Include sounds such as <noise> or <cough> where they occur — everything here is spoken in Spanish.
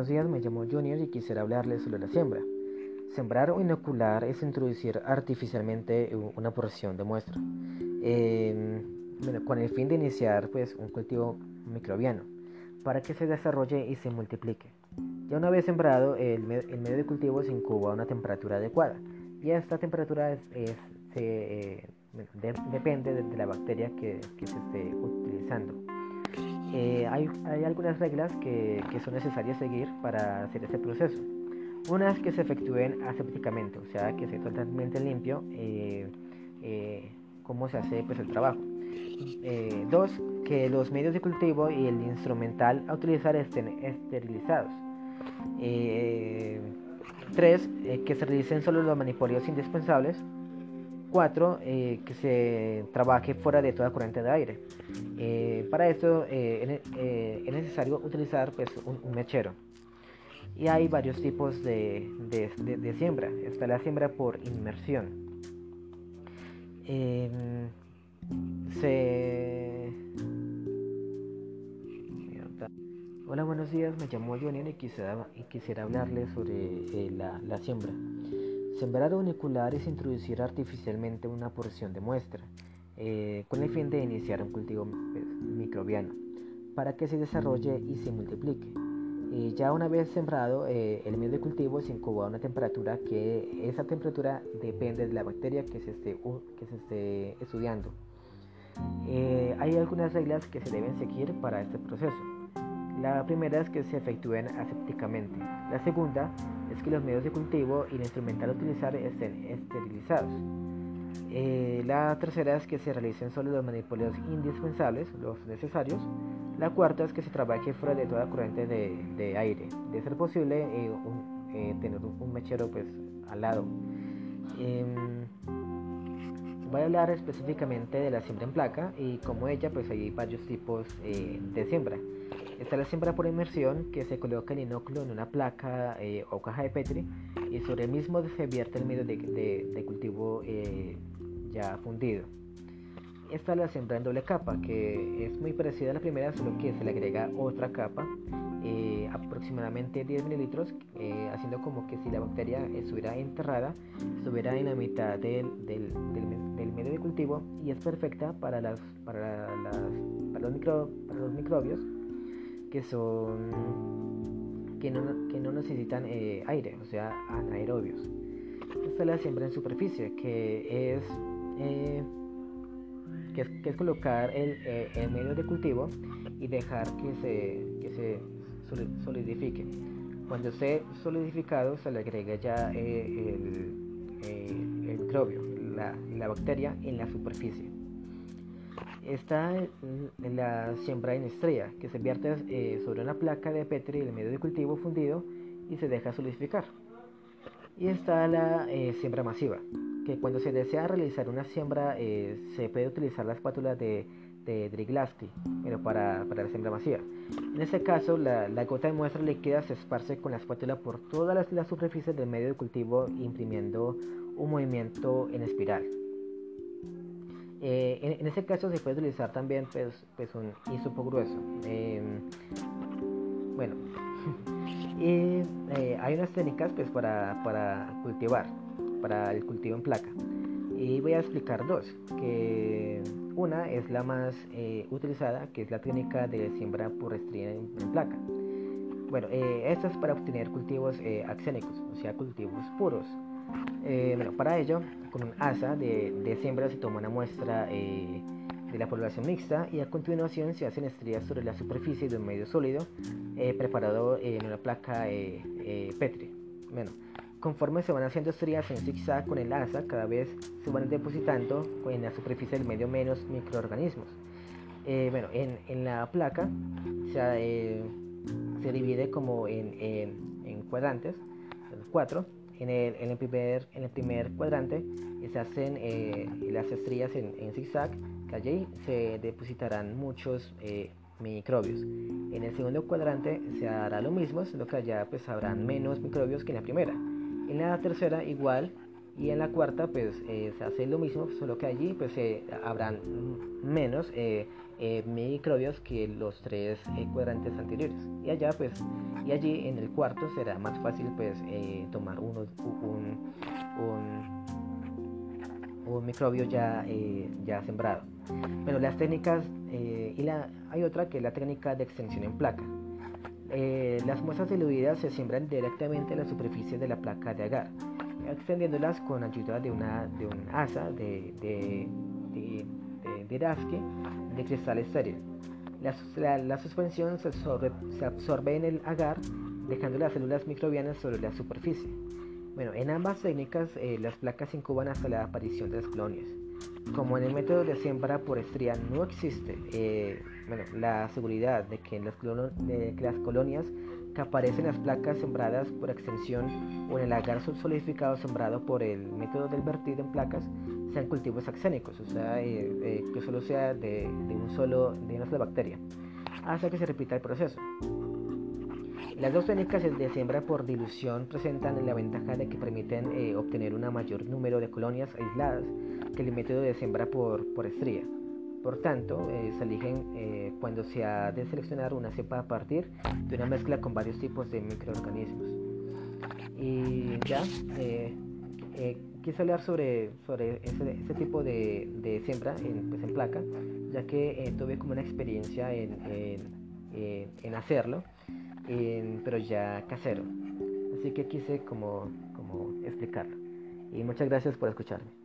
buenos días, me llamo Junior y quisiera hablarles sobre la siembra. Sembrar o inocular es introducir artificialmente una porción de muestra, con el fin de iniciar pues, un cultivo microbiano, para que se desarrolle y se multiplique. Ya una vez sembrado, el, medio de cultivo se incuba a una temperatura adecuada, y esta temperatura eh, depende de, la bacteria que se esté utilizando. Eh, hay, algunas reglas que, son necesarias seguir para hacer este proceso. Una es que se efectúen asépticamente, o sea, que se totalmente limpio eh, eh, cómo se hace pues, el trabajo. dos, que los medios de cultivo y el instrumental a utilizar estén esterilizados. tres, que se realicen solo los manipulios indispensables. 4. Eh, que se trabaje fuera de toda corriente de aire. Eh, para esto eh, es necesario utilizar pues, un, mechero. Y hay varios tipos de, de, siembra. Está la siembra por inmersión. Em, Hola, buenos días. Me llamo Johnny y quisiera, y quisiera hablarles sobre la, la siembra. Sembrar unicular es introducir artificialmente una porción de muestra, eh, con el fin de iniciar un cultivo pues, microbiano, para que se desarrolle y se multiplique. Y ya una vez sembrado, eh, el medio de cultivo se incuba a una temperatura que esa temperatura depende de la bacteria que se esté, que se esté estudiando. Eh, hay algunas reglas que se deben seguir para este proceso. La primera es que se efectúen asépticamente. La segunda es que los medios de cultivo y el instrumental a utilizar estén esterilizados. Eh, la tercera es que se realicen solo los manipulios indispensables, los necesarios. La cuarta es que se trabaje fuera de toda corriente de, aire. De ser posible, eh, eh, tener un, mechero pues, al lado. Em, voy a hablar específicamente de la siembra en placa y como ella pues hay varios tipos de siembra. Está la siembra por inmersión, que se coloca el inóculo en una placa eh, o caja de Petri y sobre el mismo se vierte el medio de, cultivo eh, ya fundido. Esta es la siembra en doble capa, que es muy parecida a la primera, solo que se le agrega otra capa, eh, aproximadamente 10 mililitros, haciendo como que si la bacteria estuviera enterrada, estuviera en la mitad del, medio de cultivo y es perfecta para, las, para, los, micro, para los microbios que son que no, necesitan eh, aire, o sea, anaerobios. Esta es la siembra en superficie, que es, eh, que es, colocar eh, el, medio de cultivo y dejar que se, se solidifique. Cuando esté solidificado se le agrega ya el, el, microbio, la, la bacteria en la superficie está en la siembra en estrella, que se vierte eh, sobre una placa de Petri el medio de cultivo fundido y se deja solidificar. Y está la eh, siembra masiva, que cuando se desea realizar una siembra eh, se puede utilizar la espátula de, de Driglasky pero para, para, la siembra masiva. En este caso, la, gota de muestra líquida se esparce con la espátula por todas las, las superficies del medio de cultivo imprimiendo un movimiento en espiral. Eh, en, ese caso se puede utilizar también pues, pues un hisopo grueso. Em, bueno, <laughs> eh, hay unas técnicas pues, para, para, cultivar, para el cultivo en placa. Y voy a explicar dos, que una es la más eh, utilizada, que es la técnica de siembra por estría en, placa. Bueno, esta es para obtener cultivos axénicos, o sea, cultivos puros. Eh, bueno, para ello, con un asa de, siembra se toma una muestra eh, de la población mixta y a continuación se hacen estrías sobre la superficie de un medio sólido eh, preparado en una placa Petri. Bueno, conforme se van haciendo estrías en zigzag con el asa, cada vez se van depositando en la superficie del medio menos microorganismos. bueno, en, la placa se, se divide como en, en cuadrantes, cuatro en el, en primer, en cuadrante se hacen eh, las estrías en, zigzag, que allí se depositarán muchos eh, microbios. En el segundo cuadrante se hará lo mismo, solo que allá pues habrán menos microbios que en la primera. En la tercera igual y en la cuarta pues se hace lo mismo, solo que allí pues habrán menos microbios que los tres cuadrantes anteriores y allá pues y allí en el cuarto será más fácil pues tomar uno, un, un, un, microbio ya, ya sembrado. Bueno, las técnicas y la, hay otra que es la técnica de extensión en placa. Eh, las muestras diluidas se siembran directamente en la superficie de la placa de agar, extendiéndolas con ayuda de, una, de un asa de, de, de, de, cristal estéril. La, la, suspensión se absorbe, se absorbe, en el agar, dejando las células microbianas sobre la superficie. Bueno, en ambas técnicas eh, las placas incuban hasta la aparición de las colonias. Como en el método de siembra por estría no existe eh, bueno, la seguridad de que, las de que las colonias que aparecen en las placas sembradas por extensión o en el agar solidificado sembrado por el método del vertido en placas sean cultivos axénicos, o sea, eh, eh, que solo sea de, un solo, de una sola bacteria, hasta que se repita el proceso. Las dos técnicas de siembra por dilución presentan la ventaja de que permiten eh, obtener un mayor número de colonias aisladas que el método de siembra por, por estría. Por tanto, eh, se eligen eh, cuando se ha de seleccionar una cepa a partir de una mezcla con varios tipos de microorganismos. Y ya, eh, quise hablar sobre, sobre ese, tipo de, siembra en, pues, en, placa, ya que tuve como una experiencia en, en, hacerlo, pero ya casero. Así que quise como, como explicarlo. Y muchas gracias por escucharme.